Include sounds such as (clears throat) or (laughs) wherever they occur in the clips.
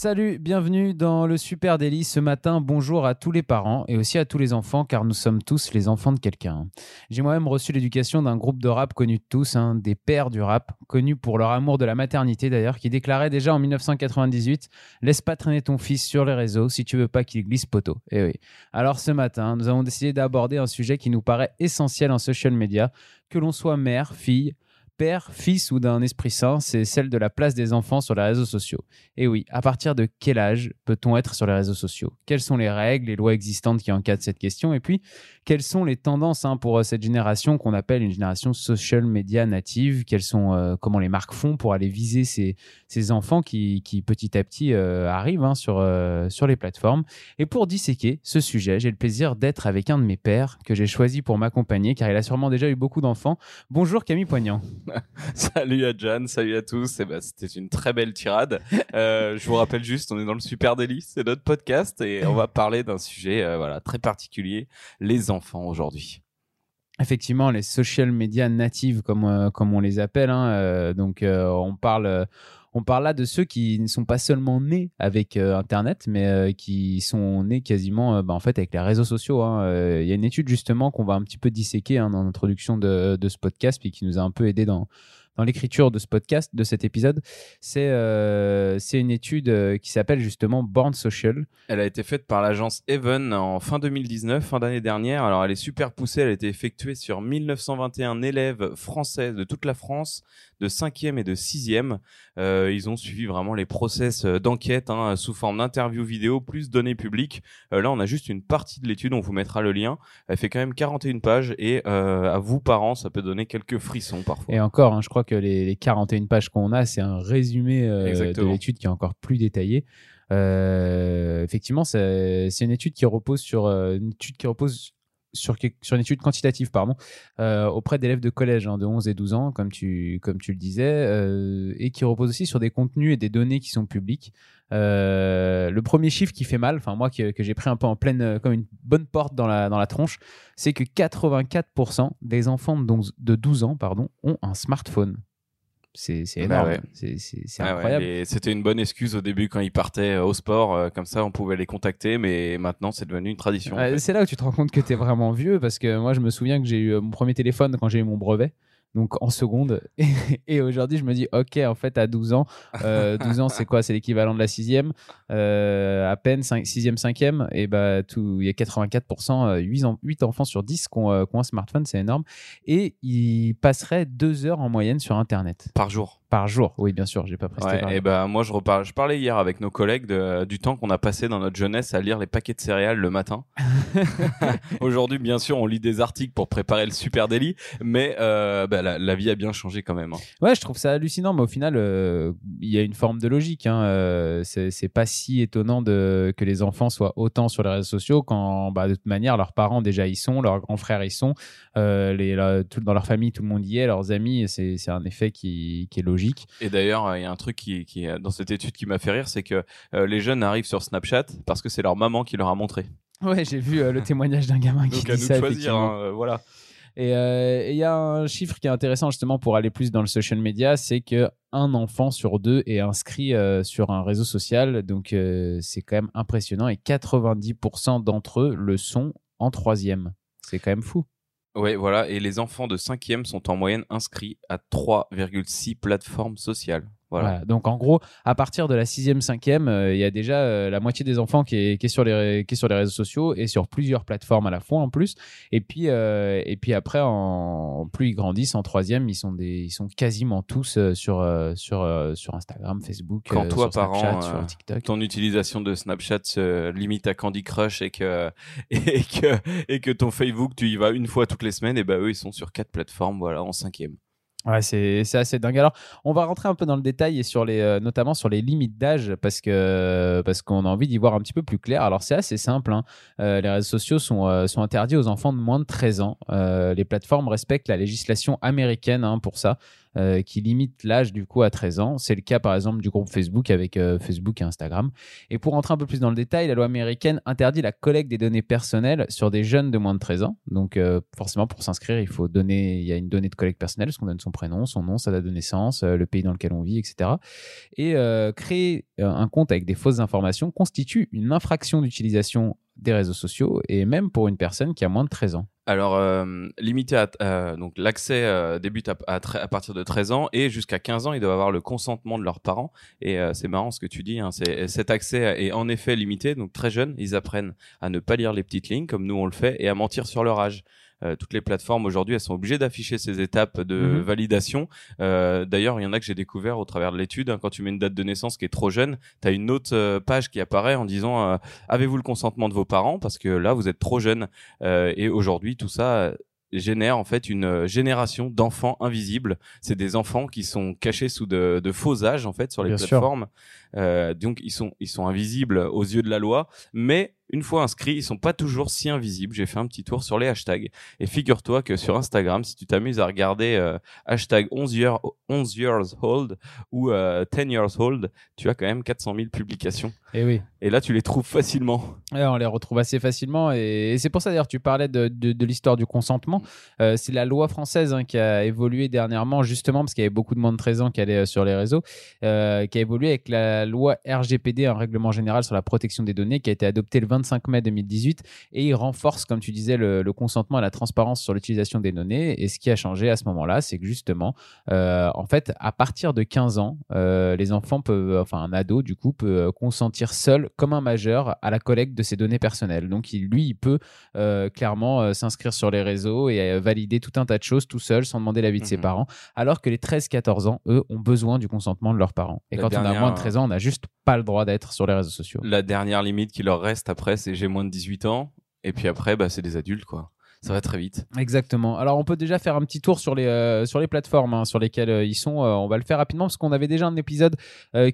Salut, bienvenue dans le Super Délit. Ce matin, bonjour à tous les parents et aussi à tous les enfants, car nous sommes tous les enfants de quelqu'un. J'ai moi-même reçu l'éducation d'un groupe de rap connu de tous, hein, des pères du rap, connus pour leur amour de la maternité d'ailleurs, qui déclarait déjà en 1998 Laisse pas traîner ton fils sur les réseaux si tu veux pas qu'il glisse poteau. Et oui. Alors ce matin, nous avons décidé d'aborder un sujet qui nous paraît essentiel en social media, que l'on soit mère, fille, père, fils ou d'un esprit saint, c'est celle de la place des enfants sur les réseaux sociaux. Et oui, à partir de quel âge peut-on être sur les réseaux sociaux? Quelles sont les règles, les lois existantes qui encadrent cette question? Et puis, quelles sont les tendances hein, pour euh, cette génération qu'on appelle une génération social media native? Quelles sont, euh, comment les marques font pour aller viser ces, ces enfants qui, qui, petit à petit euh, arrivent hein, sur, sur les plateformes? Et pour disséquer ce sujet, j'ai le plaisir d'être avec un de mes pères que j'ai choisi pour m'accompagner, car il a sûrement déjà eu beaucoup d'enfants. Bonjour Camille Poignant. (laughs) salut à Jan, salut à tous. Et ben, c'était une très belle tirade. Je vous rappelle juste, on est dans le Super Délice, c'est notre podcast et on va parler d'un sujet voilà très particulier, les enfants aujourd'hui. Effectivement, les social media natives, comme, euh, comme on les appelle. Hein, donc, on parle on parle là de ceux qui ne sont pas seulement nés avec Internet, mais qui sont nés quasiment bah, en fait avec les réseaux sociaux. Hein. Il y a une étude justement qu'on va un petit peu disséquer hein, dans l'introduction de, de, ce podcast, puis qui nous a un peu aidé dans, dans l'écriture de ce podcast, de cet épisode, c'est euh, c'est une étude euh, qui s'appelle justement Born Social. Elle a été faite par l'agence Even en fin 2019, fin d'année dernière. Alors elle est super poussée, elle a été effectuée sur 1921 élèves français de toute la France, de 5e et de 6e. Euh, ils ont suivi vraiment les process d'enquête hein, sous forme d'interview vidéo plus données publiques. là, on a juste une partie de l'étude, on vous mettra le lien. Elle fait quand même 41 pages et à vous parents, ça peut donner quelques frissons parfois. Et encore, hein, je crois que les, 41 pages qu'on a, c'est un résumé euh, de l'étude qui est encore plus détaillé. Euh, effectivement, c'est une étude qui repose sur euh, une étude qui repose sur, une étude quantitative pardon, auprès d'élèves de collège hein, de 11 et 12 ans, comme tu, comme tu le disais, et qui repose aussi sur des contenus et des données qui sont publics. le premier chiffre qui fait mal, enfin moi que, j'ai pris un peu en pleine, comme une bonne porte dans la, dans la tronche, c'est que 84% des enfants de 12 ans pardon, ont un smartphone. C'est bah énorme. C'est incroyable. C'était une bonne excuse au début quand ils partaient euh, au sport. Euh, comme ça, on pouvait les contacter. Mais maintenant, c'est devenu une tradition. c'est là où tu te rends compte que tu es vraiment vieux. Parce que moi, je me souviens que j'ai eu euh, mon premier téléphone quand j'ai eu mon brevet donc en seconde. (laughs) Et, aujourd'hui, je me dis, ok, en fait, à 12 ans, 12 euh, (laughs) ans, c'est quoi? C'est l'équivalent de la sixième, euh, à peine 5, sixième, cinquième, et bah tout, il y a 84%, 8, 8 enfants sur 10 qui ont, euh, qui ont un smartphone, c'est énorme. Et ils passeraient deux heures en moyenne sur Internet. Par jour par jour, oui, bien sûr, j'ai pas presté. et ben moi, je reparle, je parlais hier avec nos collègues de, du temps qu'on a passé dans notre jeunesse à lire les paquets de céréales le matin. (laughs) Aujourd'hui, bien sûr, on lit des articles pour préparer le super délit, mais euh, bah, la, vie a bien changé quand même. Hein. Ouais, je trouve ça hallucinant, mais au final, euh, il y a une forme de logique. Hein. Euh, c'est pas si étonnant de, que les enfants soient autant sur les réseaux sociaux quand, bah, de toute manière, leurs parents déjà y sont, leurs grands frères y sont, les, dans leur famille, tout le monde y est, leurs amis, c'est un effet qui, qui est logique et d'ailleurs, il y a un truc qui, qui dans cette étude qui m'a fait rire, c'est que euh, les jeunes arrivent sur Snapchat parce que c'est leur maman qui leur a montré. Ouais, j'ai vu euh, le témoignage d'un gamin qui Donc, dit ça. choisir, hein, euh, voilà. Et il y a un chiffre qui est intéressant justement pour aller plus dans le social media, c'est que un enfant sur deux est inscrit sur un réseau social, donc c'est quand même impressionnant. Et 90% d'entre eux le sont en troisième. C'est quand même fou. Oui, voilà. Et les enfants de 5e sont en moyenne inscrits à 3,6 plateformes sociales. Voilà. Donc en gros, à partir de la sixième, cinquième, euh, il y a déjà euh, la moitié des enfants qui est, qui est, sur les qui est sur les réseaux sociaux et sur plusieurs plateformes à la fois en plus. Et puis euh, et puis après, en, plus ils grandissent en troisième, ils sont des ils sont quasiment tous sur sur sur Instagram, Facebook, Quand toi, sur Snapchat, sur TikTok. Ton utilisation de Snapchat se limite à Candy Crush et que (laughs) et que et que ton Facebook tu y vas une fois toutes les semaines, et ben eux ils sont sur quatre plateformes, voilà, en cinquième. C'est assez dingue. Alors, on va rentrer un peu dans le détail et euh, notamment sur les limites d'âge parce qu'on a envie d'y voir un petit peu plus clair. Alors, c'est assez simple. Hein. Euh, les réseaux sociaux sont, euh, sont interdits aux enfants de moins de 13 ans. les plateformes respectent la législation américaine hein, pour ça. Euh, qui limite l'âge du coup à 13 ans. C'est le cas par exemple du groupe Facebook avec euh, Facebook et Instagram. Et pour rentrer un peu plus dans le détail, la loi américaine interdit la collecte des données personnelles sur des jeunes de moins de 13 ans. Donc euh, forcément pour s'inscrire, il faut donner, il y a une donnée de collecte personnelle, parce qu'on donne son prénom, son nom, sa date de naissance, le pays dans lequel on vit, etc. Et créer un compte avec des fausses informations constitue une infraction d'utilisation des réseaux sociaux et même pour une personne qui a moins de 13 ans. Alors, euh, limité à, euh, donc l'accès euh, débute à, à, partir de 13 ans et jusqu'à 15 ans, ils doivent avoir le consentement de leurs parents. Et c'est marrant ce que tu dis, hein, cet accès est en effet limité. Donc très jeunes, ils apprennent à ne pas lire les petites lignes comme nous on le fait et à mentir sur leur âge. Euh, toutes les plateformes aujourd'hui, elles sont obligées d'afficher ces étapes de mhm. validation. Euh, d'ailleurs, il y en a que j'ai découvert au travers de l'étude. Hein, quand tu mets une date de naissance qui est trop jeune, tu as une autre euh, page qui apparaît en disant avez-vous le consentement de vos parents? Parce que là vous êtes trop jeune. et aujourd'hui, tout ça génère en fait une génération d'enfants invisibles. C'est des enfants qui sont cachés sous de, de faux âges en fait sur les plateformes. Euh, donc ils sont ils sont invisibles aux yeux de la loi, mais une fois inscrits, ils sont pas toujours si invisibles. J'ai fait un petit tour sur les hashtags. Et figure-toi que sur Instagram, si tu t'amuses à regarder euh, hashtag 11 years, 11 years old ou euh, 10 years old, tu as quand même 400 000 publications. Et eh oui. Et là, tu les trouves facilement. Ouais, on les retrouve assez facilement. Et, c'est pour ça, d'ailleurs, tu parlais de, de, l'histoire du consentement. Euh, c'est la loi française hein, qui a évolué dernièrement, justement, parce qu'il y avait beaucoup de moins de 13 ans qui allaient euh, sur les réseaux, euh, qui a évolué avec la loi RGPD, un règlement général sur la protection des données, qui a été adopté le 25 mai 2018. Et il renforce, comme tu disais, le, consentement et la transparence sur l'utilisation des données. Et ce qui a changé à ce moment-là, c'est que justement, en fait, à partir de 15 ans, les enfants peuvent, enfin, un ado, du coup, peut consentir seul, comme un majeur, à la collecte de ses données personnelles. Donc, il, lui, il peut euh, clairement euh, s'inscrire sur les réseaux et euh, valider tout un tas de choses tout seul, sans demander l'avis de ses mhm. parents. Alors que les 13-14 ans, eux, ont besoin du consentement de leurs parents. Et quand on a moins de 13 ans, on n'a juste pas le droit d'être sur les réseaux sociaux. La dernière limite qui leur reste après, c'est j'ai moins de 18 ans. Et puis après, bah, c'est des adultes, quoi ça va très vite. Exactement. Alors on peut déjà faire un petit tour sur les, euh, sur les plateformes hein, sur lesquelles euh, ils sont. Euh, on va le faire rapidement parce qu'on avait déjà un épisode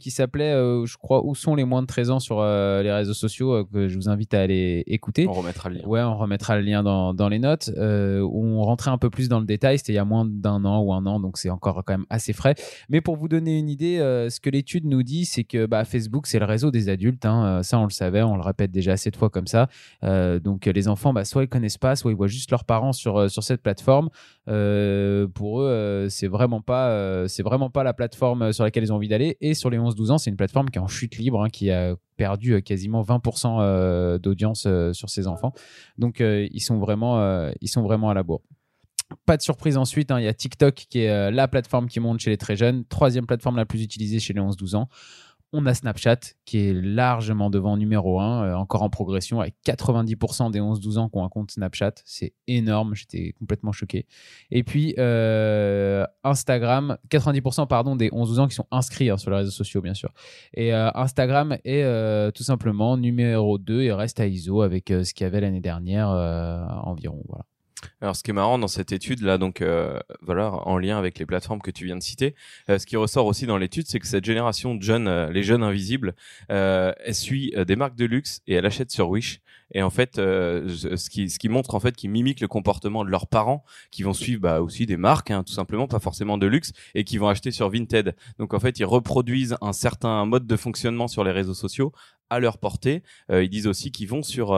qui s'appelait, je crois, Où sont les moins de 13 ans sur les réseaux sociaux que je vous invite à aller écouter. On remettra le lien. Ouais, on remettra le lien dans, dans les notes. où on rentrait un peu plus dans le détail. C'était il y a moins d'un an ou un an, donc c'est encore quand même assez frais. Mais pour vous donner une idée, ce que l'étude nous dit, c'est que bah, Facebook, c'est le réseau des adultes. Hein. Ça, on le savait, on le répète déjà assez de fois comme ça. donc les enfants, bah, soit ils connaissent pas, soit ils voient leurs parents sur, euh, sur cette plateforme. Euh, pour eux, euh, c'est vraiment pas, c'est vraiment pas la plateforme sur laquelle ils ont envie d'aller. Et sur les 11-12 ans, c'est une plateforme qui est en chute libre, hein, qui a perdu quasiment 20% d'audience sur ses enfants. Donc ils sont vraiment, ils sont vraiment à la bourre. Pas de surprise ensuite, hein, il y a TikTok qui est la plateforme qui monte chez les très jeunes, troisième plateforme la plus utilisée chez les 11-12 ans. On a Snapchat qui est largement devant numéro 1, euh, encore en progression avec 90% des 11-12 ans qui ont un compte Snapchat. C'est énorme, j'étais complètement choqué. Et puis euh, Instagram, 90% pardon, des 11-12 ans qui sont inscrits hein, sur les réseaux sociaux bien sûr. Et euh, Instagram est tout simplement numéro 2 et reste à ISO avec ce qu'il y avait l'année dernière environ. Voilà. Alors, ce qui est marrant dans cette étude là, donc euh, voilà, en lien avec les plateformes que tu viens de citer, euh, ce qui ressort aussi dans l'étude, c'est que cette génération de jeunes, euh, les jeunes invisibles, elle suit des marques de luxe et elle achète sur Wish. Et en fait, ce qui ce qui montre en fait qu'ils mimiquent le comportement de leurs parents, qui vont suivre bah, aussi des marques, hein, tout simplement, pas forcément de luxe, et qui vont acheter sur Vinted. Donc en fait, ils reproduisent un certain mode de fonctionnement sur les réseaux sociaux à leur portée. ils disent aussi qu'ils vont sur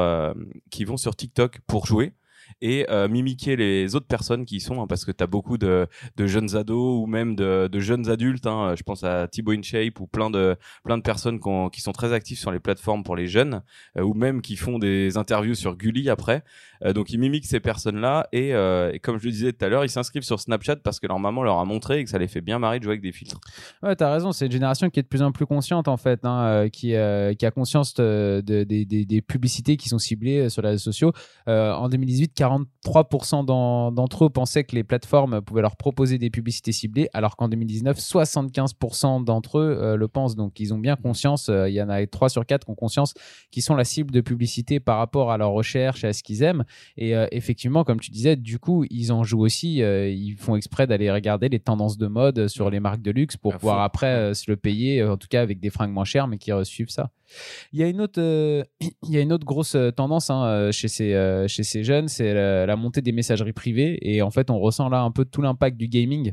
qu'ils vont sur TikTok pour jouer et euh, mimiquer les autres personnes qui y sont, hein, parce que tu as beaucoup de, de, jeunes ados ou même de, de jeunes adultes. Hein, je pense à Thibaut InShape ou plein de, plein de personnes qui sont très actives sur les plateformes pour les jeunes euh, ou même qui font des interviews sur Gulli après. Euh, donc ils mimiquent ces personnes-là et, et, comme je le disais tout à l'heure, ils s'inscrivent sur Snapchat parce que leur maman leur a montré et que ça les fait bien marrer de jouer avec des filtres. Ouais, t'as raison, c'est une génération qui est de plus en plus consciente en fait, hein, qui, qui a conscience de, de, des, des publicités qui sont ciblées sur les réseaux sociaux. en 2018, 43% d'entre eux pensaient que les plateformes pouvaient leur proposer des publicités ciblées, alors qu'en 2019, 75% d'entre eux euh, le pensent. Donc, ils ont bien conscience, euh, il y en a 3 sur 4 qui ont conscience qu'ils sont la cible de publicité par rapport à leur recherche et à ce qu'ils aiment. Et euh, effectivement, comme tu disais, du coup, ils en jouent aussi. ils font exprès d'aller regarder les tendances de mode sur les marques de luxe pour pouvoir après se le payer, en tout cas avec des fringues moins chères, mais qui suivent ça. Il y a une autre, euh, (clears throat) il y a une autre grosse euh, tendance hein, euh, chez, ces, chez ces jeunes, c'est la, montée des messageries privées. Et en fait, on ressent là un peu tout l'impact du gaming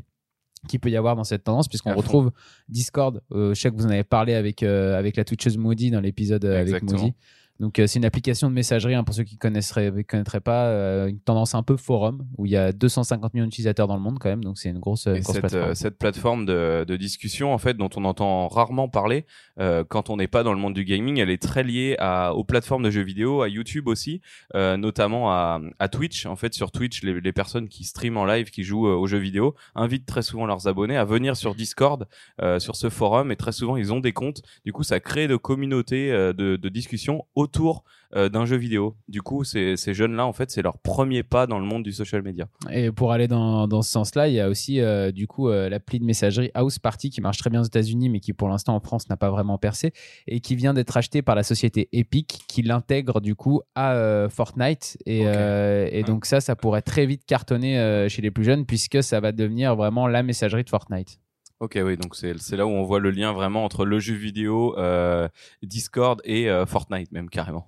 qu'il peut y avoir dans cette tendance, puisqu'on retrouve Discord. Euh, je sais que vous en avez parlé avec, avec la Twitcheuse Maudie dans l'épisode avec Exactement. Donc, euh, c'est une application de messagerie, hein, pour ceux qui ne connaîtraient, connaîtraient pas, euh, une tendance un peu forum, où il y a 250 millions d'utilisateurs dans le monde quand même, donc c'est une grosse, Et grosse cette, plateforme. euh, cette plateforme de, de discussion, en fait, dont on entend rarement parler euh, quand on n'est pas dans le monde du gaming, elle est très liée à, aux plateformes de jeux vidéo, à YouTube aussi, euh, notamment à, à Twitch. En fait, sur Twitch, les, les personnes qui streament en live, qui jouent euh, aux jeux vidéo, invitent très souvent leurs abonnés à venir sur Discord, euh, sur ce forum, et très souvent ils ont des comptes. Du coup, ça crée de communautés euh, de, de discussion autour euh, d'un jeu vidéo. Du coup, ces, ces jeunes-là, en fait, c'est leur premier pas dans le monde du social media. Et pour aller dans, dans ce sens-là, il y a aussi euh, du coup euh, l'appli de messagerie House Party qui marche très bien aux États-Unis, mais qui pour l'instant en France n'a pas vraiment percé et qui vient d'être acheté par la société Epic, qui l'intègre du coup à euh, Fortnite. Et, euh, et donc ça, ça pourrait très vite cartonner chez les plus jeunes puisque ça va devenir vraiment la messagerie de Fortnite. Ok, oui, donc c'est là où on voit le lien vraiment entre le jeu vidéo, euh, Discord et euh, Fortnite même carrément.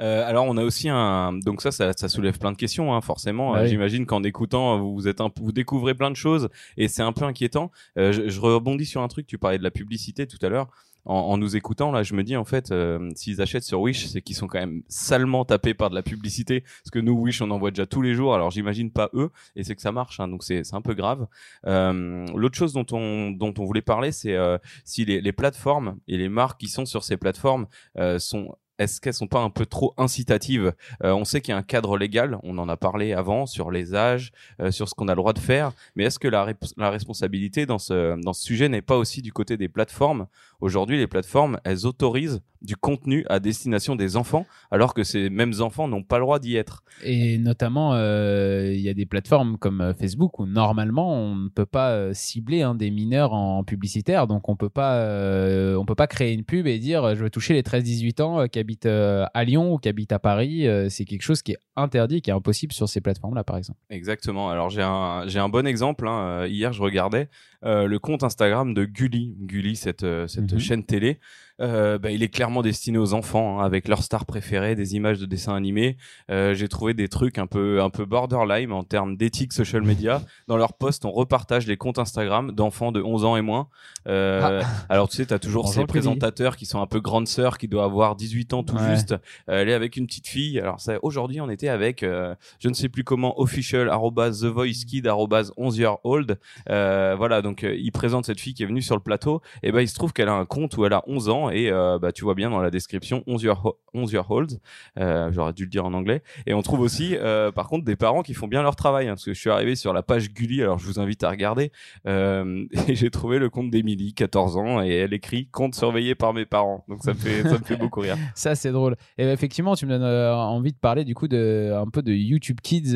Euh, alors on a aussi un donc ça ça, ça soulève plein de questions hein, forcément Bah Euh, oui. j'imagine qu'en écoutant vous vous êtes un, vous découvrez plein de choses et c'est un peu inquiétant Euh, je, je rebondis sur un truc tu parlais de la publicité tout à l'heure en, en nous écoutant là je me dis en fait euh, s'ils achètent sur Wish c'est qu'ils sont quand même salement tapés par de la publicité. Parce que nous Wish on en voit déjà tous les jours. Alors j'imagine pas eux et c'est que ça marche hein, donc c'est un peu grave. Euh, L'autre chose dont on, dont on voulait parler, c'est euh, si les, les plateformes et les marques qui sont sur ces plateformes euh, sont est-ce qu'elles sont pas un peu trop incitatives? Euh, On sait qu'il y a un cadre légal, on en a parlé avant sur les âges, euh, sur ce qu'on a le droit de faire, mais est-ce que la, la responsabilité dans ce, dans ce sujet n'est pas aussi du côté des plateformes? Aujourd'hui, les plateformes, elles autorisent du contenu à destination des enfants, alors que ces mêmes enfants n'ont pas le droit d'y être. Et notamment, euh, il y a des plateformes comme Facebook où normalement on ne peut pas cibler hein, des mineurs en publicitaire, donc on peut pas, peut pas créer une pub et dire je veux toucher les 13-18 ans qui habitent euh, à Lyon ou qui habitent à Paris. Euh, c'est quelque chose qui est interdit, qui est impossible sur ces plateformes-là, par exemple. Exactement. Alors j'ai un j'ai un bon exemple. hein. Euh, Hier, je regardais le compte Instagram de Gulli. Gulli, cette cette Mhm. chaîne télé. Euh, bah, il est clairement destiné aux enfants, hein, avec leurs stars préférées, des images de dessins animés. Euh, j'ai trouvé des trucs un peu un peu borderline en termes d'éthique social media. Dans leurs posts, on repartage les comptes Instagram d'enfants de 11 ans et moins. Euh, Alors tu sais, t'as toujours Bonjour, ces présentateurs qui sont un peu grande sœur, qui doit avoir 18 ans tout Ouais. juste. Euh, elle est avec une petite fille. Alors ça, aujourd'hui, on était avec euh, je ne sais plus comment official arrobase, the voice kid arrobase 11 year old euh, voilà donc il présente cette fille qui est venue sur le plateau et ben il se trouve qu'elle a un compte où elle a 11 ans et euh, bah tu vois bien dans la description 11 year, ho- 11 year old euh, j'aurais dû le dire en anglais et on trouve aussi euh, par contre des parents qui font bien leur travail hein, parce que je suis arrivé sur la page Gulli alors je vous invite à regarder euh, (laughs) j'ai trouvé le compte d'Emily 14 ans et elle écrit compte surveillé par mes parents donc ça me fait ça me fait beaucoup rire (laughs) Ça, c'est drôle. Et effectivement, tu me donnes envie de parler du coup de, un peu de YouTube Kids,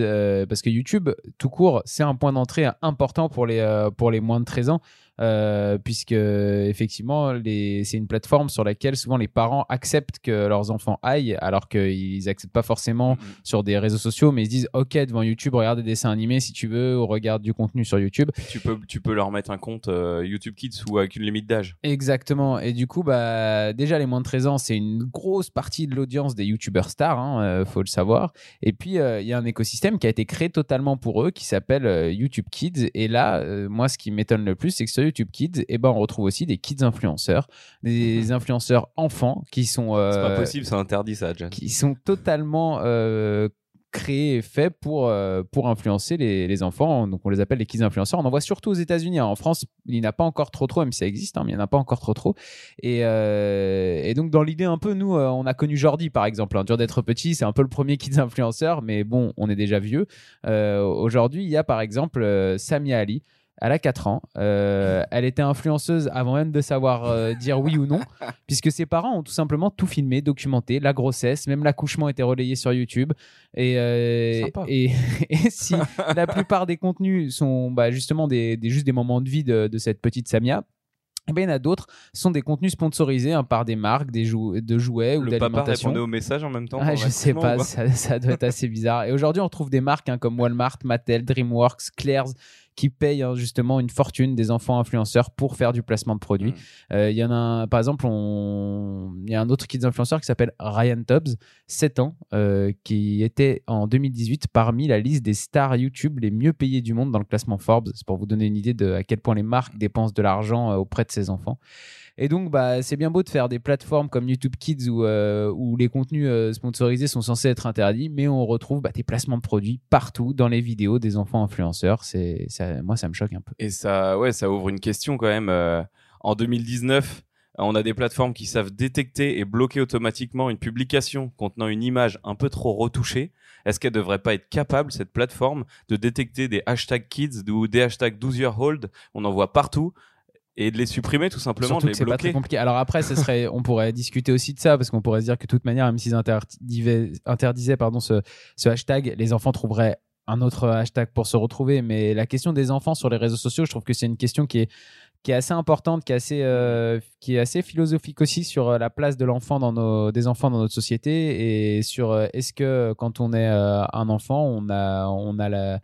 parce que YouTube, tout court, c'est un point d'entrée important pour les, pour les moins de 13 ans. Euh, puisque effectivement les- c'est une plateforme sur laquelle souvent les parents acceptent que leurs enfants aillent alors qu'ils acceptent pas forcément sur des réseaux sociaux mais ils se disent ok devant YouTube regarde des dessins animés si tu veux ou regarde du contenu sur YouTube tu peux tu peux leur mettre un compte euh, YouTube Kids ou avec une limite d'âge Exactement. Et du coup, bah, déjà, les moins de 13 ans, c'est une grosse partie de l'audience des youtubeurs stars, hein, euh, faut le savoir. Et puis, il y a un écosystème qui a été créé totalement pour eux, qui s'appelle YouTube Kids. Et là, moi, ce qui m'étonne le plus, c'est que sur YouTube Kids, eh ben, on retrouve aussi des kids influenceurs, des influenceurs enfants qui sont, euh, c'est pas possible c'est interdit ça John qui sont totalement euh, créés et faits pour, euh, pour influencer les, les enfants. Donc, on les appelle les kids influenceurs. On en voit surtout aux États-Unis. hein. En France, il n'y en a pas encore trop, trop, même si ça existe, hein, mais il n'y en a pas encore trop, trop. Et, euh, et donc, dans l'idée, un peu, nous, euh, on a connu Jordi, par exemple. hein. Dur d'être petit, c'est un peu le premier kids influenceur, mais bon, on est déjà vieux. Aujourd'hui, il y a, par exemple, Samia Ali. Elle a 4 ans. Euh, elle était influenceuse avant même de savoir euh, dire oui ou non, (laughs) puisque ses parents ont tout simplement tout filmé, documenté, la grossesse, même l'accouchement était relayé sur YouTube. Et, euh, Sympa. et, (laughs) et si (laughs) la plupart des contenus sont bah, justement des, des- juste des moments de vie de, de cette petite Samia, eh ben, il y en a d'autres sont des contenus sponsorisés hein, par des marques, des jou- de jouets ou le papa d'alimentation. répondait au message en même temps Ah, je sais pas, ça doit être assez bizarre. Et aujourd'hui, on retrouve des marques hein, comme Walmart, Mattel, DreamWorks, Claire's qui payent hein, justement une fortune des enfants influenceurs pour faire du placement de produits. Mmh. Euh, Il y en a un, par exemple, on... il y a un autre kids influenceur qui s'appelle Ryan Tubbs, 7 ans, euh, qui était en 2018 parmi la liste des stars YouTube les mieux payées du monde dans le classement Forbes. C'est pour vous donner une idée de à quel point les marques dépensent de l'argent euh, auprès de ces enfants. Et donc, bah, c'est bien beau de faire des plateformes comme YouTube Kids où, euh, les contenus euh, sponsorisés sont censés être interdits, mais on retrouve bah, des placements de produits partout dans les vidéos des enfants influenceurs. Moi, ça me choque un peu. Et ça, ouvre une question quand même. euh, en 2019, on a des plateformes qui savent détecter et bloquer automatiquement une publication contenant une image un peu trop retouchée. Est-ce qu'elle devrait pas être capable, cette plateforme, de détecter des hashtags kids ou des hashtags 12 year old On en voit partout. Et de les supprimer tout simplement, Surtout de les que c'est pas très bloquer. compliqué. Alors après, ce serait, on pourrait discuter aussi de ça parce qu'on pourrait se dire que de toute manière, même s'ils interdisaient pardon, ce, ce hashtag, les enfants trouveraient un autre hashtag pour se retrouver. Mais la question des enfants sur les réseaux sociaux, je trouve que c'est une question qui est qui est assez importante, qui est assez, euh, qui est assez philosophique aussi sur euh, la place de l'enfant dans nos, des enfants dans notre société et sur euh, est-ce que quand on est euh, un enfant, on a, on a la,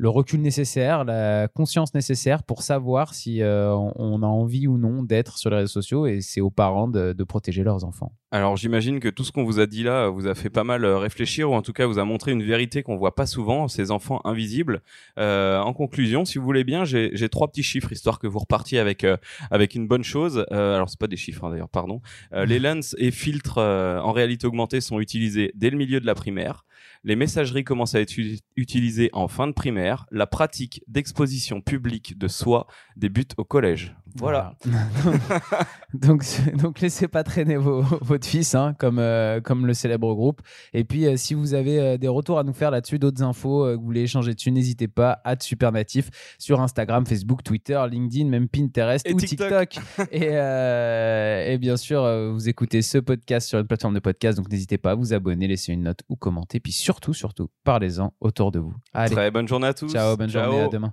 le recul nécessaire, la conscience nécessaire pour savoir si euh, on- a envie ou non d'être sur les réseaux sociaux et c'est aux parents de, de protéger leurs enfants. Alors j'imagine que tout ce qu'on vous a dit là vous a fait pas mal euh, réfléchir ou en tout cas vous a montré une vérité qu'on voit pas souvent, ces enfants invisibles. Euh, en conclusion, si vous voulez bien, j'ai j'ai trois petits chiffres histoire que vous repartiez avec euh, avec une bonne chose. Euh, alors c'est pas des chiffres hein, d'ailleurs, pardon. Euh, les (laughs) lens et filtres euh, en réalité augmentée sont utilisés dès le milieu de la primaire. Les messageries commencent à être utilisées en fin de primaire. La pratique d'exposition publique de soi débute au collège. Voilà. (laughs) donc, donc laissez pas traîner vos, votre fils, hein, comme, euh, comme le célèbre groupe. Et puis, euh, si vous avez euh, des retours à nous faire là-dessus, d'autres infos, euh, que vous voulez échanger dessus, n'hésitez pas à Supernatif sur Instagram, Facebook, Twitter, LinkedIn, même Pinterest Et ou TikTok. TikTok. (laughs) et, euh, et bien sûr, euh, vous écoutez ce podcast sur une plateforme de podcast, donc n'hésitez pas à vous abonner, laisser une note ou commenter. Puis surtout, surtout, parlez-en autour de vous. Allez, Très bonne journée à tous. ciao, bonne journée, à demain.